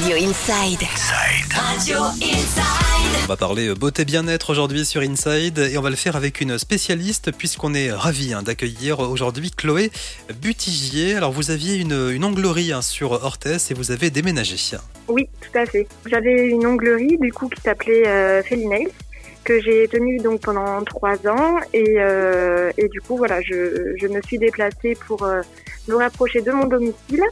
Radio Inside. Radio Inside. On va parler euh, beauté bien-être aujourd'hui sur Inside et on va le faire avec une spécialiste puisqu'on est ravi hein, d'accueillir aujourd'hui Chloé Butigier. Alors vous aviez une, une onglerie hein, sur Orthès et vous avez déménagé. Oui, tout à fait. J'avais une onglerie du coup qui s'appelait euh, Felinails que j'ai tenue donc pendant trois ans et, euh, et du coup voilà je, je me suis déplacée pour euh, me rapprocher de mon domicile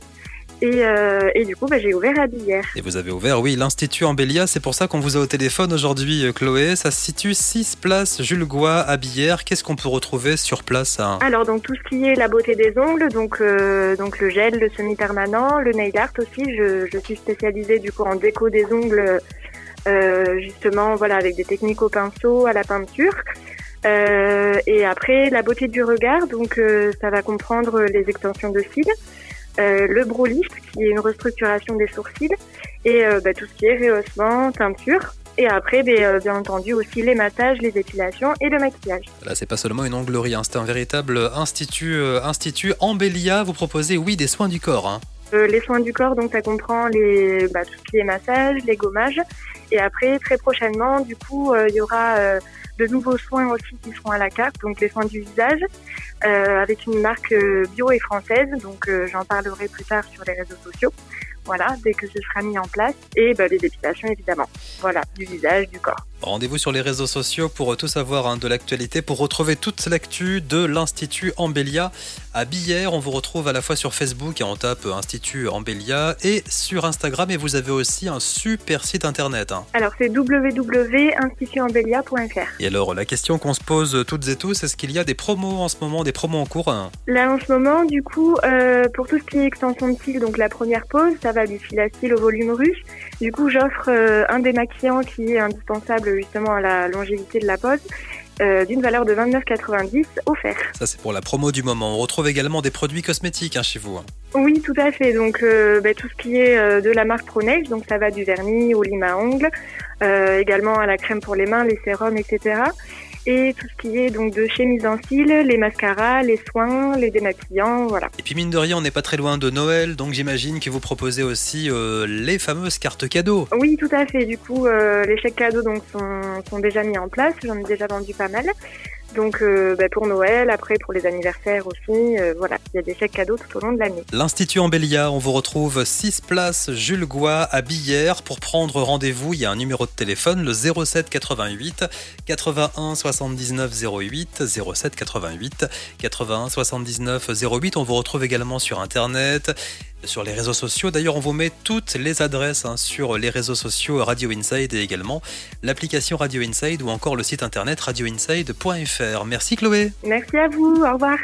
et, euh, et du coup bah, j'ai ouvert à Billère. Et vous avez ouvert, oui, l'Institut Embellia. C'est pour ça qu'on vous a au téléphone aujourd'hui, euh, Chloé. Ça se situe 6 place Jules Gois à Billère. Qu'est-ce qu'on peut retrouver sur place hein Alors donc tout ce qui est la beauté des ongles, donc euh, donc le gel, le semi-permanent, le nail art aussi. Je, je suis spécialisée du coup en déco des ongles, euh, justement voilà avec des techniques au pinceau, à la peinture. Euh, et après la beauté du regard, donc euh, ça va comprendre les extensions de cils, le brow lift qui est une restructuration des sourcils et euh, bah, tout ce qui est rehaussement, teinture. Et après, ben, euh, bien entendu, aussi les massages, les épilations et le maquillage. Là, c'est pas seulement une onglerie, hein, c'est un véritable institut, euh, institut Embellia. Vous proposez, oui, des soins du corps. hein. Euh, les soins du corps, donc ça comprend les, bah, tout ce qui est massage, les gommages. Et après, très prochainement, du coup, euh, il y aura euh, de nouveaux soins aussi qui seront à la carte, donc les soins du visage, euh, avec une marque euh, bio et française. Donc euh, j'en parlerai plus tard sur les réseaux sociaux. Voilà, dès que ce sera mis en place. Et bah, les dépilations, évidemment. Voilà, du visage, du corps. Rendez-vous sur les réseaux sociaux pour tout savoir hein, de l'actualité, pour retrouver toute l'actu de l'Institut Embellia à Billère. On vous retrouve à la fois sur Facebook et on tape Institut Embellia et sur Instagram. Et vous avez aussi un super site internet. hein. Alors c'est www.institutembellia.fr. Et alors, la question qu'on se pose toutes et tous, est-ce qu'il y a des promos en ce moment, des promos en cours hein? Là en ce moment, du coup, euh, pour tout ce qui est extension de cils, donc la première pause, ça va du fil à au volume ruche. Du coup, j'offre euh, un démaquillant qui est indispensable justement à la longévité de la pose, euh, d'une valeur de 29,90 offert. Ça, c'est pour la promo du moment. On retrouve également des produits cosmétiques hein, chez vous. hein. Oui, tout à fait. Donc euh, ben, tout ce qui est euh, de la marque ProNail, donc ça va du vernis au lime à ongles, également à la crème pour les mains, les sérums, etc. Et tout ce qui est donc de chez Mise en Cils, les mascaras, les soins, les démaquillants, voilà. Et puis, mine de rien, on n'est pas très loin de Noël, donc j'imagine que vous proposez aussi euh, les fameuses cartes cadeaux. Oui, tout à fait. Du coup, euh, les chèques cadeaux donc sont, sont déjà mis en place. J'en ai déjà vendu pas mal. Donc euh, ben, pour Noël, après pour les anniversaires aussi, euh, voilà, il y a des chèques cadeaux tout au long de l'année. L'Institut Embellia, on vous retrouve 6 places Jules Gois à Billère. Pour prendre rendez-vous, il y a un numéro de téléphone, le 07 88 81 79 08. 07 88 81 79 08. On vous retrouve également sur Internet, sur les réseaux sociaux. D'ailleurs, on vous met toutes les adresses hein, sur les réseaux sociaux Radio Inside et également l'application Radio Inside ou encore le site internet radioinside.fr. Merci Chloé. Merci à vous. Au revoir.